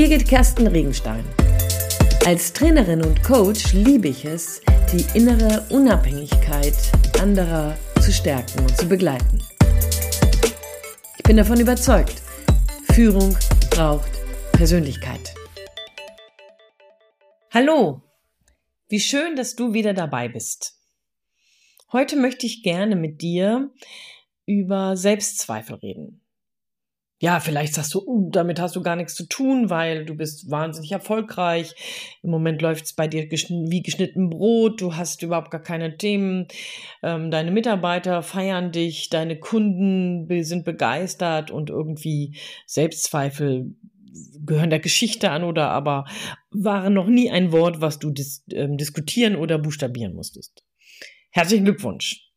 Birgit Kersten Regenstein. Als Trainerin und Coach liebe ich es, die innere Unabhängigkeit anderer zu stärken und zu begleiten. Ich bin davon überzeugt, Führung braucht Persönlichkeit. Hallo, wie schön, dass du wieder dabei bist. Heute möchte ich gerne mit dir über Selbstzweifel reden. Ja, vielleicht sagst du, uh, damit hast du gar nichts zu tun, weil du bist wahnsinnig erfolgreich. Im Moment läuft es bei dir geschn wie geschnitten Brot. Du hast überhaupt gar keine Themen. Ähm, deine Mitarbeiter feiern dich, deine Kunden sind begeistert und irgendwie Selbstzweifel gehören der Geschichte an oder aber waren noch nie ein Wort, was du dis ähm, diskutieren oder buchstabieren musstest. Herzlichen Glückwunsch.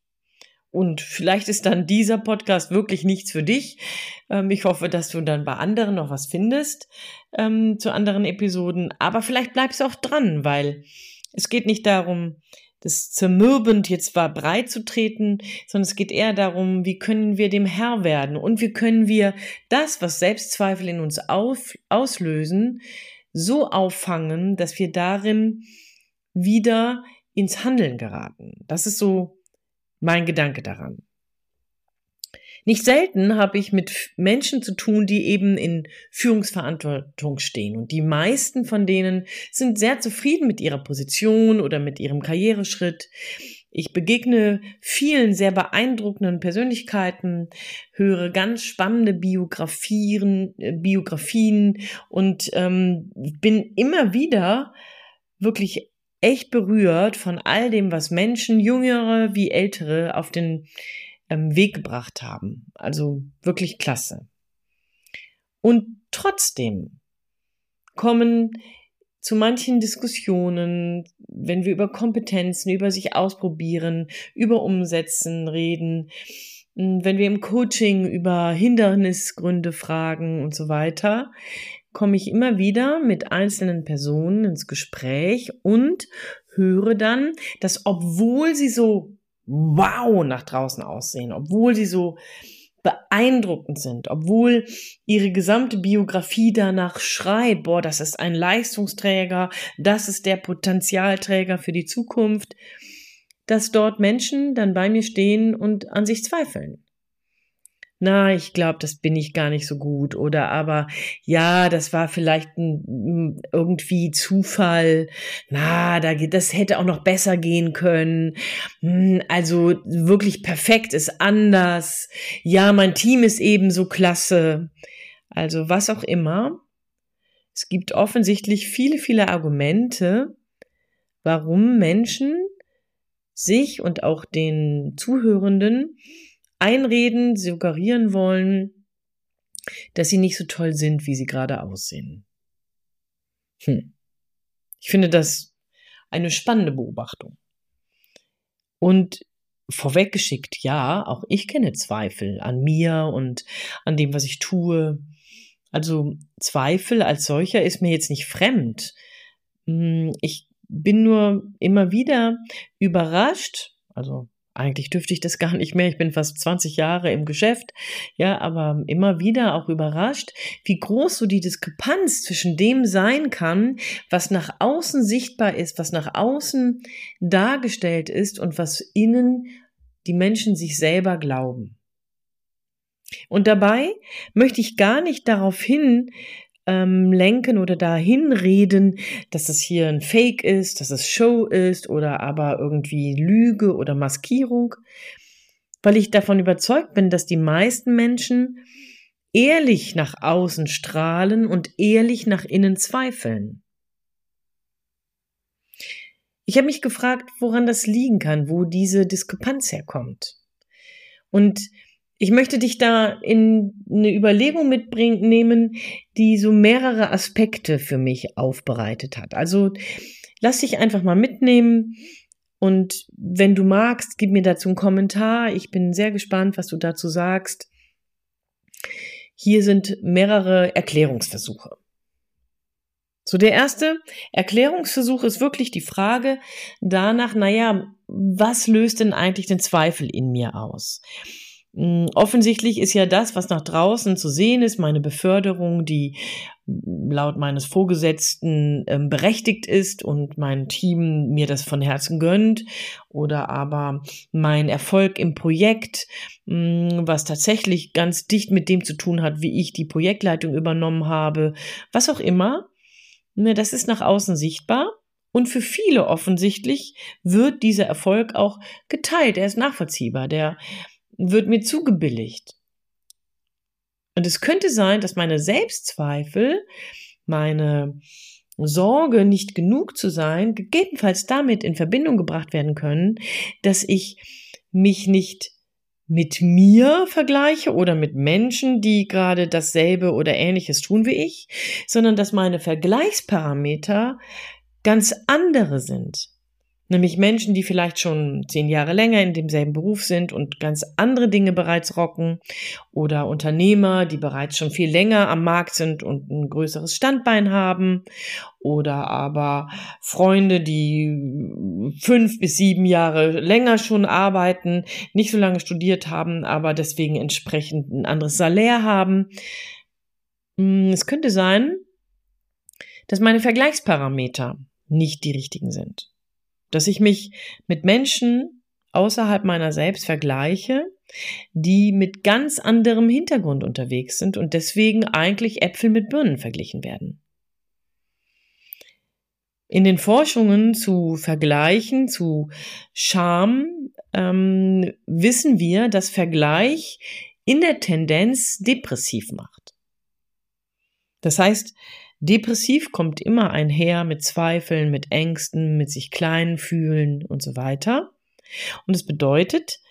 Und vielleicht ist dann dieser Podcast wirklich nichts für dich. Ähm, ich hoffe, dass du dann bei anderen noch was findest ähm, zu anderen Episoden. Aber vielleicht bleibst du auch dran, weil es geht nicht darum, das zermürbend jetzt war breit zu treten, sondern es geht eher darum, wie können wir dem Herr werden und wie können wir das, was Selbstzweifel in uns auf, auslösen, so auffangen, dass wir darin wieder ins Handeln geraten. Das ist so mein Gedanke daran. Nicht selten habe ich mit Menschen zu tun, die eben in Führungsverantwortung stehen. Und die meisten von denen sind sehr zufrieden mit ihrer Position oder mit ihrem Karriereschritt. Ich begegne vielen sehr beeindruckenden Persönlichkeiten, höre ganz spannende Biografien, äh, Biografien und ähm, bin immer wieder wirklich echt berührt von all dem, was Menschen, jüngere wie ältere, auf den ähm, Weg gebracht haben. Also wirklich klasse. Und trotzdem kommen zu manchen Diskussionen, wenn wir über Kompetenzen, über sich ausprobieren, über Umsetzen reden, wenn wir im Coaching über Hindernisgründe fragen und so weiter, komme ich immer wieder mit einzelnen Personen ins Gespräch und höre dann, dass obwohl sie so wow nach draußen aussehen, obwohl sie so beeindruckend sind, obwohl ihre gesamte Biografie danach schreibt, boah, das ist ein Leistungsträger, das ist der Potenzialträger für die Zukunft, dass dort Menschen dann bei mir stehen und an sich zweifeln na, ich glaube, das bin ich gar nicht so gut oder aber ja, das war vielleicht ein, irgendwie Zufall. Na, da das hätte auch noch besser gehen können. Hm, also wirklich perfekt ist anders. Ja, mein Team ist ebenso klasse. Also was auch immer. Es gibt offensichtlich viele, viele Argumente, warum Menschen sich und auch den Zuhörenden einreden, suggerieren wollen, dass sie nicht so toll sind, wie sie gerade aussehen. Hm. Ich finde das eine spannende Beobachtung. Und vorweggeschickt, ja, auch ich kenne Zweifel an mir und an dem, was ich tue. Also Zweifel als solcher ist mir jetzt nicht fremd. Hm, ich bin nur immer wieder überrascht, also eigentlich dürfte ich das gar nicht mehr. Ich bin fast 20 Jahre im Geschäft. Ja, aber immer wieder auch überrascht, wie groß so die Diskrepanz zwischen dem sein kann, was nach außen sichtbar ist, was nach außen dargestellt ist und was innen die Menschen sich selber glauben. Und dabei möchte ich gar nicht darauf hin ähm, lenken oder dahin reden, dass das hier ein Fake ist, dass es Show ist oder aber irgendwie Lüge oder Maskierung, weil ich davon überzeugt bin, dass die meisten Menschen ehrlich nach außen strahlen und ehrlich nach innen zweifeln. Ich habe mich gefragt, woran das liegen kann, wo diese Diskrepanz herkommt. Und ich möchte dich da in eine Überlegung mitbringen, nehmen, die so mehrere Aspekte für mich aufbereitet hat. Also lass dich einfach mal mitnehmen und wenn du magst, gib mir dazu einen Kommentar. Ich bin sehr gespannt, was du dazu sagst. Hier sind mehrere Erklärungsversuche. So, der erste Erklärungsversuch ist wirklich die Frage danach, naja, was löst denn eigentlich den Zweifel in mir aus? Mm, offensichtlich ist ja das, was nach draußen zu sehen ist, meine Beförderung, die laut meines Vorgesetzten ähm, berechtigt ist und mein Team mir das von Herzen gönnt oder aber mein Erfolg im Projekt, mh, mm, was tatsächlich ganz dicht mit dem zu tun hat, wie ich die Projektleitung übernommen habe, was auch immer, ne, das ist nach außen sichtbar. Und für viele offensichtlich wird dieser Erfolg auch geteilt. Er ist nachvollziehbar. Der wird mir zugebilligt. Und es könnte sein, dass meine Selbstzweifel, meine Sorge, nicht genug zu sein, gegebenenfalls damit in Verbindung gebracht werden können, dass ich mich nicht mit mir vergleiche oder mit Menschen, die gerade dasselbe oder ähnliches tun wie ich, sondern dass meine Vergleichsparameter ganz andere sind. Nämlich Menschen, die vielleicht schon zehn Jahre länger in demselben Beruf sind und ganz andere Dinge bereits rocken. Oder Unternehmer, die bereits schon viel länger am Markt sind und ein größeres Standbein haben. Oder aber Freunde, die fünf bis sieben Jahre länger schon arbeiten, nicht so lange studiert haben, aber deswegen entsprechend ein anderes Salär haben. Hm, es könnte sein, dass meine Vergleichsparameter nicht die richtigen sind dass ich mich mit Menschen außerhalb meiner selbst vergleiche, die mit ganz anderem Hintergrund unterwegs sind und deswegen eigentlich Äpfel mit Birnen verglichen werden. In den Forschungen zu Vergleichen, zu Scham, ähm, wissen wir, dass Vergleich in der Tendenz depressiv macht. Das heißt, Depressiv kommt immer einher mit Zweifeln, mit Ängsten, mit sich klein fühlen und so weiter. Und es bedeutet,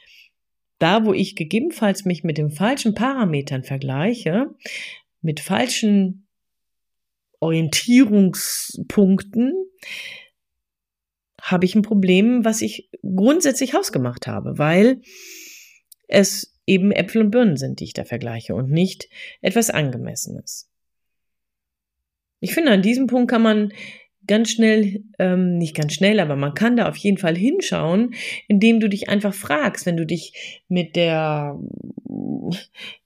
da wo ich gegebenenfalls mich mit den falschen Parametern vergleiche, mit falschen Orientierungspunkten, habe ich ein Problem, was ich grundsätzlich hausgemacht habe, weil es eben Äpfel und Birnen sind, die ich da vergleiche und nicht etwas Angemessenes. Ich finde, an diesem Punkt kann man ganz schnell, ähm, nicht ganz schnell, aber man kann da auf jeden Fall hinschauen, indem du dich einfach fragst, wenn du dich mit der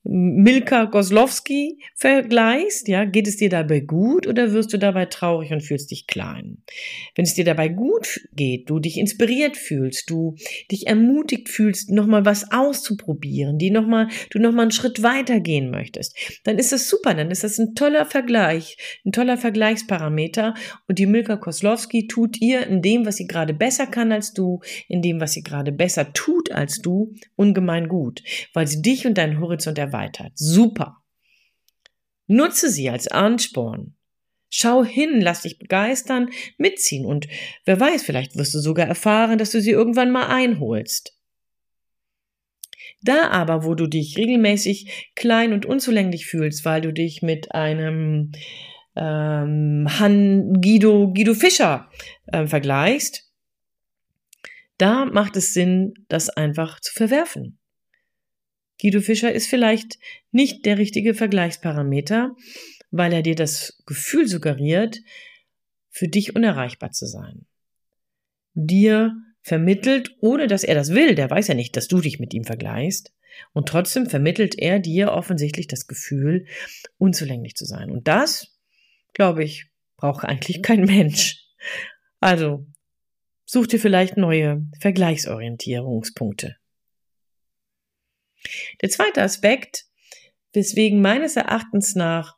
Milka Goslowski vergleichst, ja, geht es dir dabei gut oder wirst du dabei traurig und fühlst dich klein? Wenn es dir dabei gut geht, du dich inspiriert fühlst, du dich ermutigt fühlst, nochmal was auszuprobieren, die noch mal, du nochmal einen Schritt weiter gehen möchtest, dann ist das super, dann ist das ein toller Vergleich, ein toller Vergleichsparameter und die Milka Koslowski tut ihr in dem, was sie gerade besser kann als du, in dem, was sie gerade besser tut als du, ungemein gut, weil sie dich und deinen Horizont erweitert erweitert. Super. Nutze sie als Ansporn. Schau hin, lass dich begeistern, mitziehen und wer weiß, vielleicht wirst du sogar erfahren, dass du sie irgendwann mal einholst. Da aber, wo du dich regelmäßig klein und unzulänglich fühlst, weil du dich mit einem ähm, Han Guido, Guido Fischer äh, vergleichst, da macht es Sinn, das einfach zu verwerfen. Guido Fischer ist vielleicht nicht der richtige Vergleichsparameter, weil er dir das Gefühl suggeriert, für dich unerreichbar zu sein. Dir vermittelt, ohne dass er das will, der weiß ja nicht, dass du dich mit ihm vergleichst, und trotzdem vermittelt er dir offensichtlich das Gefühl, unzulänglich zu sein. Und das, glaube ich, braucht eigentlich kein Mensch. Also, such dir vielleicht neue Vergleichsorientierungspunkte. Der zweite Aspekt, weswegen meines Erachtens nach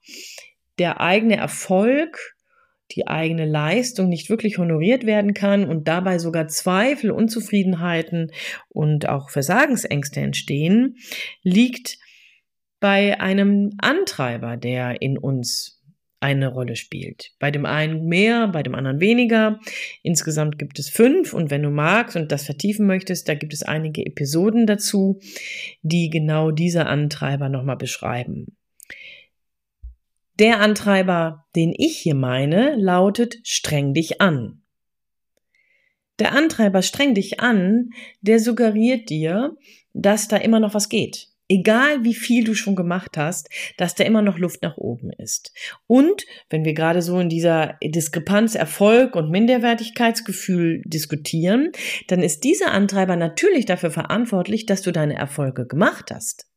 der eigene Erfolg, die eigene Leistung nicht wirklich honoriert werden kann und dabei sogar Zweifel, Unzufriedenheiten und auch Versagensängste entstehen, liegt bei einem Antreiber, der in uns eine Rolle spielt. Bei dem einen mehr, bei dem anderen weniger. Insgesamt gibt es fünf und wenn du magst und das vertiefen möchtest, da gibt es einige Episoden dazu, die genau diese Antreiber nochmal beschreiben. Der Antreiber, den ich hier meine, lautet streng dich an. Der Antreiber streng dich an, der suggeriert dir, dass da immer noch was geht egal wie viel du schon gemacht hast, dass da immer noch Luft nach oben ist. Und wenn wir gerade so in dieser Diskrepanz Erfolg und Minderwertigkeitsgefühl diskutieren, dann ist dieser Antreiber natürlich dafür verantwortlich, dass du deine Erfolge gemacht hast.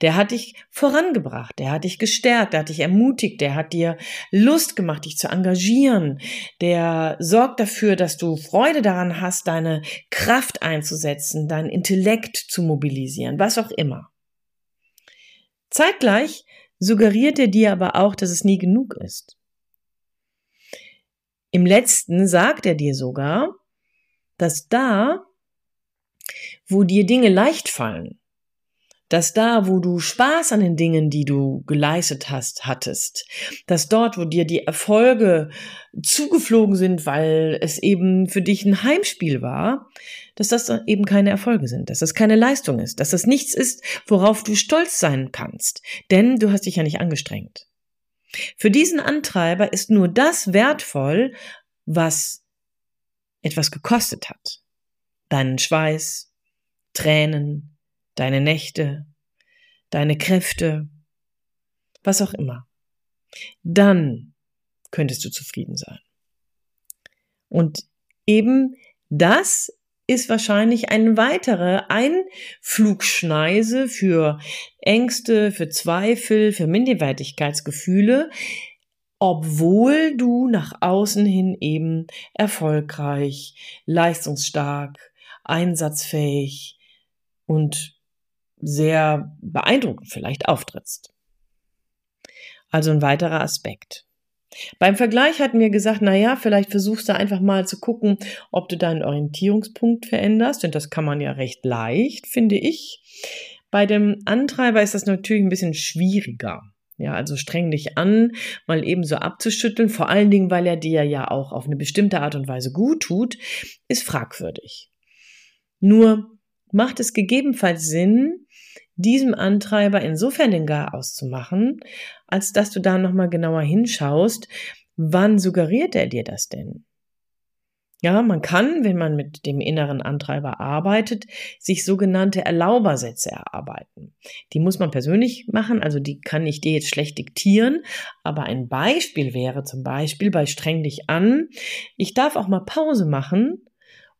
Der hat dich vorangebracht, der hat dich gestärkt, der hat dich ermutigt, der hat dir Lust gemacht, dich zu engagieren, der sorgt dafür, dass du Freude daran hast, deine Kraft einzusetzen, dein Intellekt zu mobilisieren, was auch immer. Zeitgleich suggeriert er dir aber auch, dass es nie genug ist. Im letzten sagt er dir sogar, dass da, wo dir Dinge leicht fallen, dass da, wo du Spaß an den Dingen, die du geleistet hast, hattest, dass dort, wo dir die Erfolge zugeflogen sind, weil es eben für dich ein Heimspiel war, dass das eben keine Erfolge sind, dass das keine Leistung ist, dass das nichts ist, worauf du stolz sein kannst, denn du hast dich ja nicht angestrengt. Für diesen Antreiber ist nur das wertvoll, was etwas gekostet hat. Deinen Schweiß, Tränen, deine Nächte, deine Kräfte, was auch immer. Dann könntest du zufrieden sein. Und eben das ist wahrscheinlich eine weitere Einflugschneise für Ängste, für Zweifel, für Minderwertigkeitsgefühle, obwohl du nach außen hin eben erfolgreich, leistungsstark, einsatzfähig und sehr beeindruckend vielleicht auftrittst. Also ein weiterer Aspekt. Beim Vergleich hatten wir gesagt, na ja, vielleicht versuchst du einfach mal zu gucken, ob du deinen Orientierungspunkt veränderst, denn das kann man ja recht leicht, finde ich. Bei dem Antreiber ist das natürlich ein bisschen schwieriger. Ja, also streng dich an, mal eben so abzuschütteln, vor allen Dingen, weil er dir ja auch auf eine bestimmte Art und Weise gut tut, ist fragwürdig. Nur macht es gegebenenfalls Sinn, diesem Antreiber insofern den Garaus zu als dass du da nochmal genauer hinschaust, wann suggeriert er dir das denn? Ja, man kann, wenn man mit dem inneren Antreiber arbeitet, sich sogenannte Erlaubersätze erarbeiten. Die muss man persönlich machen, also die kann ich dir jetzt schlecht diktieren, aber ein Beispiel wäre zum Beispiel bei streng dich an, ich darf auch mal Pause machen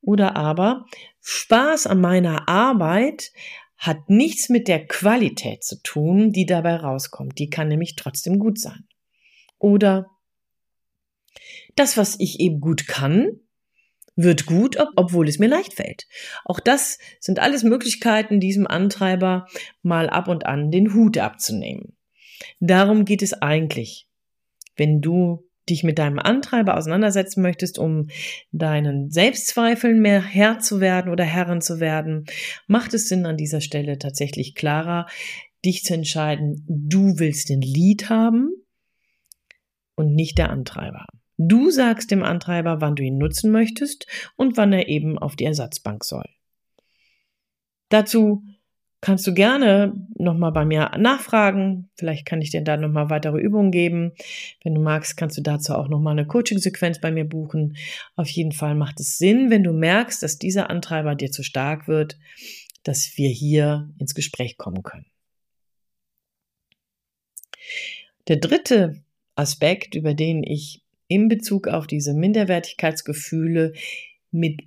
oder aber Spaß an meiner Arbeit hat nichts mit der Qualität zu tun, die dabei rauskommt. Die kann nämlich trotzdem gut sein. Oder das, was ich eben gut kann, wird gut, obwohl es mir leicht fällt. Auch das sind alles Möglichkeiten, diesem Antreiber mal ab und an den Hut abzunehmen. Darum geht es eigentlich, wenn du dich mit deinem Antreiber auseinandersetzen möchtest, um deinen Selbstzweifeln mehr Herr zu werden oder Herrin zu werden, macht es Sinn an dieser Stelle tatsächlich klarer, dich zu entscheiden, du willst den Lied haben und nicht der Antreiber. Du sagst dem Antreiber, wann du ihn nutzen möchtest und wann er eben auf die Ersatzbank soll. Dazu kannst du gerne nochmal bei mir nachfragen. Vielleicht kann ich dir da nochmal weitere Übungen geben. Wenn du magst, kannst du dazu auch nochmal eine Coaching-Sequenz bei mir buchen. Auf jeden Fall macht es Sinn, wenn du merkst, dass dieser Antreiber dir zu stark wird, dass wir hier ins Gespräch kommen können. Der dritte Aspekt, über den ich in Bezug auf diese Minderwertigkeitsgefühle mit,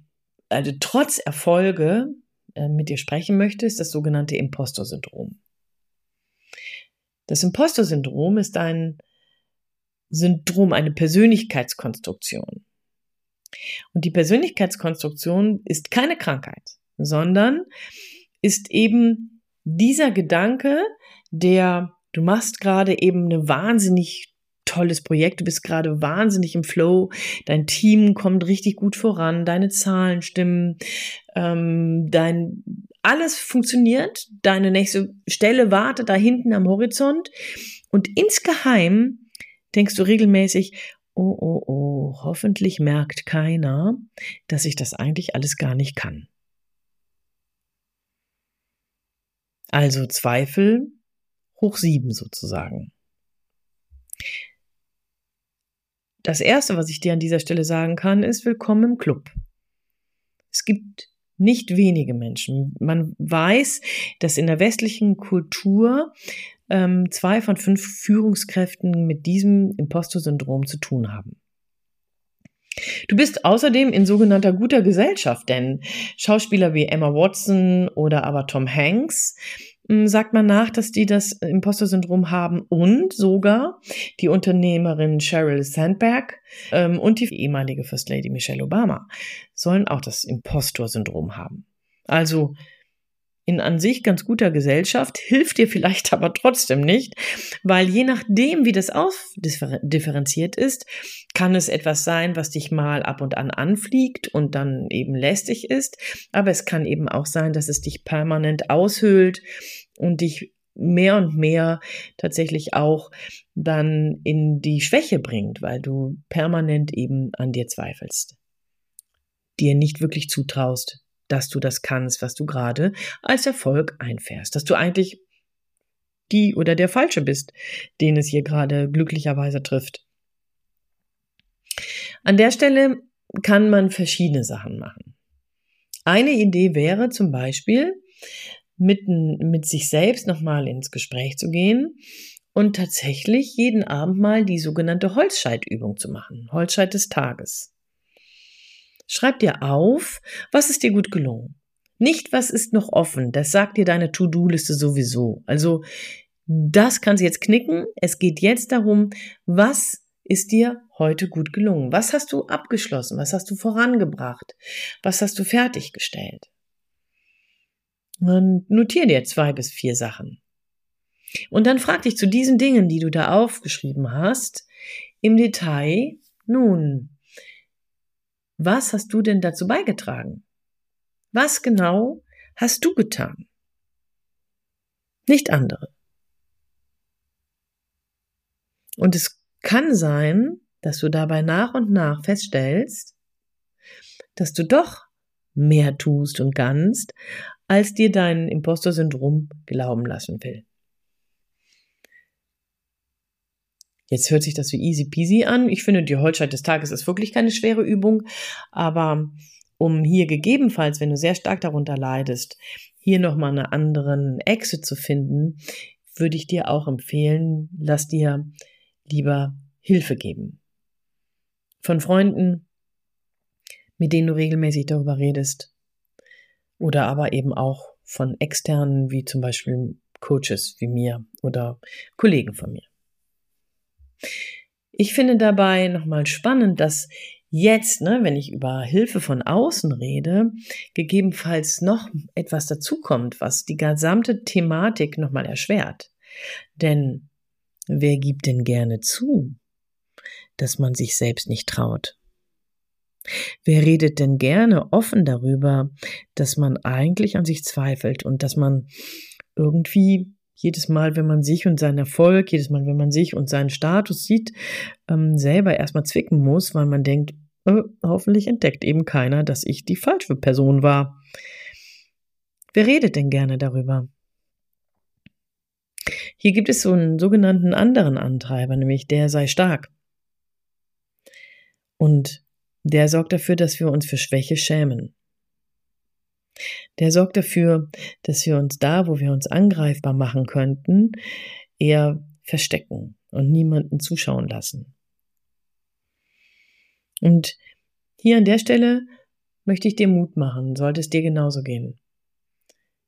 also trotz Erfolge mit dir sprechen möchte, ist das sogenannte Impostor-Syndrom. Das Impostor-Syndrom ist ein Syndrom, eine Persönlichkeitskonstruktion. Und die Persönlichkeitskonstruktion ist keine Krankheit, sondern ist eben dieser Gedanke, der du machst gerade eben eine wahnsinnig tolles Projekt, du bist gerade wahnsinnig im Flow, dein Team kommt richtig gut voran, deine Zahlen stimmen, ähm, dein alles funktioniert, deine nächste Stelle wartet da hinten am Horizont. Und insgeheim denkst du regelmäßig, oh, oh, oh, hoffentlich merkt keiner, dass ich das eigentlich alles gar nicht kann. Also Zweifel hoch sieben sozusagen. Das Erste, was ich dir an dieser Stelle sagen kann, ist Willkommen im Club. Es gibt Nicht wenige Menschen. Man weiß, dass in der westlichen Kultur ähm, zwei von fünf Führungskräften mit diesem Impostor-Syndrom zu tun haben. Du bist außerdem in sogenannter guter Gesellschaft, denn Schauspieler wie Emma Watson oder aber Tom Hanks sagt man nach, dass die das Imposter-Syndrom haben und sogar die Unternehmerin Sheryl Sandberg ähm, und die ehemalige First Lady Michelle Obama sollen auch das Impostor-Syndrom haben. Also in an sich ganz guter Gesellschaft, hilft dir vielleicht aber trotzdem nicht, weil je nachdem, wie das ausdifferenziert ist, kann es etwas sein, was dich mal ab und an anfliegt und dann eben lästig ist, aber es kann eben auch sein, dass es dich permanent aushöhlt und dich mehr und mehr tatsächlich auch dann in die Schwäche bringt, weil du permanent eben an dir zweifelst, dir nicht wirklich zutraust, dass du das kannst, was du gerade als Erfolg einfährst, dass du eigentlich die oder der Falsche bist, den es hier gerade glücklicherweise trifft. An der Stelle kann man verschiedene Sachen machen. Eine Idee wäre zum Beispiel, mit, mit sich selbst nochmal ins Gespräch zu gehen und tatsächlich jeden Abend mal die sogenannte Holzscheitübung zu machen. Holzscheit des Tages. Schreib dir auf, was ist dir gut gelungen. Nicht, was ist noch offen. Das sagt dir deine To-Do-Liste sowieso. Also, das kannst du jetzt knicken. Es geht jetzt darum, was ist dir heute gut gelungen? Was hast du abgeschlossen? Was hast du vorangebracht? Was hast du fertiggestellt? Und notier dir zwei bis vier Sachen. Und dann frag dich zu diesen Dingen, die du da aufgeschrieben hast, im Detail, nun, was hast du denn dazu beigetragen? Was genau hast du getan? Nicht andere. Und es kann sein, dass du dabei nach und nach feststellst, dass du doch mehr tust und kannst, als dir dein Impostor-Syndrom glauben lassen will. Jetzt hört sich das wie easy peasy an. Ich finde, die Holzscheit des Tages ist wirklich keine schwere Übung. Aber um hier gegebenenfalls, wenn du sehr stark darunter leidest, hier nochmal einen anderen Exit zu finden, würde ich dir auch empfehlen, lass dir lieber Hilfe geben. Von Freunden, mit denen du regelmäßig darüber redest. Oder aber eben auch von externen, wie zum Beispiel Coaches wie mir oder Kollegen von mir. Ich finde dabei nochmal spannend, dass jetzt, ne, wenn ich über Hilfe von außen rede, gegebenenfalls noch etwas dazukommt, was die gesamte Thematik nochmal erschwert. Denn wer gibt denn gerne zu, dass man sich selbst nicht traut? Wer redet denn gerne offen darüber, dass man eigentlich an sich zweifelt und dass man irgendwie jedes Mal, wenn man sich und seinen Erfolg, jedes Mal, wenn man sich und seinen Status sieht, ähm, selber erstmal zwicken muss, weil man denkt, äh, hoffentlich entdeckt eben keiner, dass ich die falsche Person war. Wer redet denn gerne darüber? Hier gibt es so einen sogenannten anderen Antreiber, nämlich der sei stark. Und der sorgt dafür, dass wir uns für Schwäche schämen. Der sorgt dafür, dass wir uns da, wo wir uns angreifbar machen könnten, eher verstecken und niemanden zuschauen lassen. Und hier an der Stelle möchte ich dir Mut machen, sollte es dir genauso gehen.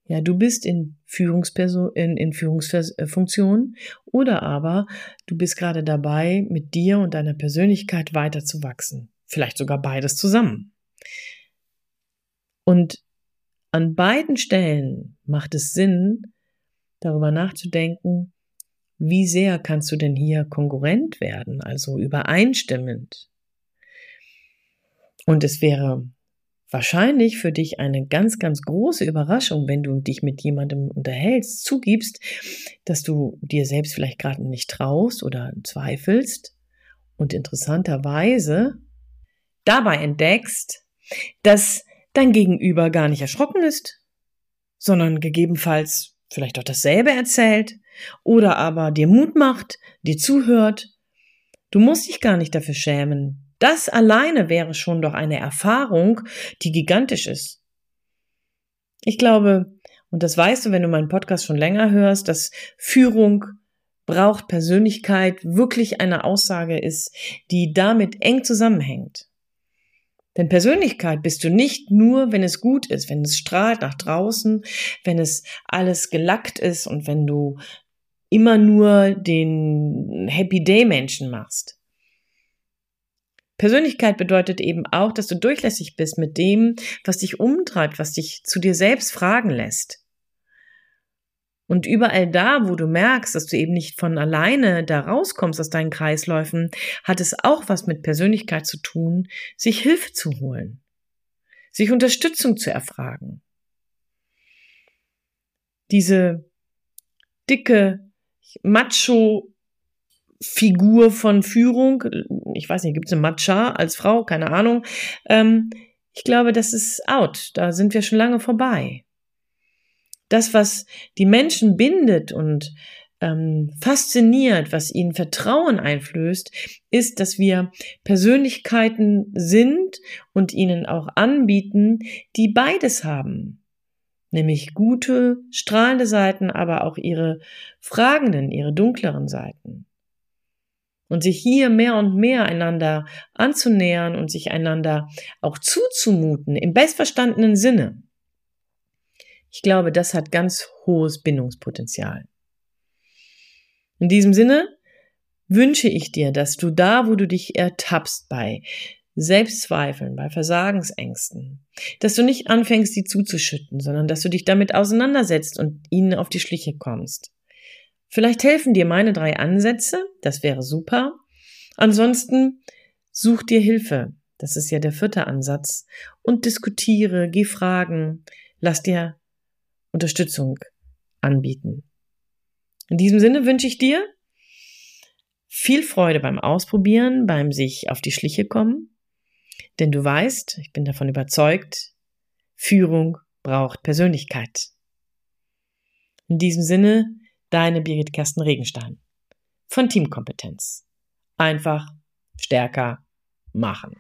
Ja, du bist in Führungsperson, in, in Führungsfunktion oder aber du bist gerade dabei, mit dir und deiner Persönlichkeit weiter zu wachsen. Vielleicht sogar beides zusammen. Und an beiden Stellen macht es Sinn, darüber nachzudenken, wie sehr kannst du denn hier konkurrent werden, also übereinstimmend. Und es wäre wahrscheinlich für dich eine ganz, ganz große Überraschung, wenn du dich mit jemandem unterhältst, zugibst, dass du dir selbst vielleicht gerade nicht traust oder zweifelst und interessanterweise dabei entdeckst, dass dein Gegenüber gar nicht erschrocken ist, sondern gegebenenfalls vielleicht auch dasselbe erzählt oder aber dir Mut macht, dir zuhört. Du musst dich gar nicht dafür schämen. Das alleine wäre schon doch eine Erfahrung, die gigantisch ist. Ich glaube, und das weißt du, wenn du meinen Podcast schon länger hörst, dass Führung braucht Persönlichkeit wirklich eine Aussage ist, die damit eng zusammenhängt. Denn Persönlichkeit bist du nicht nur, wenn es gut ist, wenn es strahlt nach draußen, wenn es alles gelackt ist und wenn du immer nur den Happy Day Menschen machst. Persönlichkeit bedeutet eben auch, dass du durchlässig bist mit dem, was dich umtreibt, was dich zu dir selbst fragen lässt. Und überall da, wo du merkst, dass du eben nicht von alleine da rauskommst aus deinen Kreisläufen, hat es auch was mit Persönlichkeit zu tun, sich Hilfe zu holen, sich Unterstützung zu erfragen. Diese dicke Macho Figur von Führung, ich weiß nicht, gibt es eine Matcha als Frau, keine Ahnung. Ähm, ich glaube, das ist out. Da sind wir schon lange vorbei das, was die Menschen bindet und ähm, fasziniert, was ihnen Vertrauen einflößt, ist, dass wir Persönlichkeiten sind und ihnen auch anbieten, die beides haben. Nämlich gute, strahlende Seiten, aber auch ihre fragenden, ihre dunkleren Seiten. Und sich hier mehr und mehr einander anzunähern und sich einander auch zuzumuten, im bestverstandenen Sinne. Ich glaube, das hat ganz hohes Bindungspotenzial. In diesem Sinne wünsche ich dir, dass du da, wo du dich ertappst bei Selbstzweifeln, bei Versagensängsten, dass du nicht anfängst, sie zuzuschütten, sondern dass du dich damit auseinandersetzt und ihnen auf die Schliche kommst. Vielleicht helfen dir meine drei Ansätze, das wäre super. Ansonsten such dir Hilfe, das ist ja der vierte Ansatz, und diskutiere, geh fragen, lass dir Unterstützung anbieten. In diesem Sinne wünsche ich dir viel Freude beim Ausprobieren, beim sich auf die Schliche kommen, denn du weißt, ich bin davon überzeugt, Führung braucht Persönlichkeit. In diesem Sinne, deine Birgit Kersten Regenstein von Teamkompetenz. Einfach stärker machen.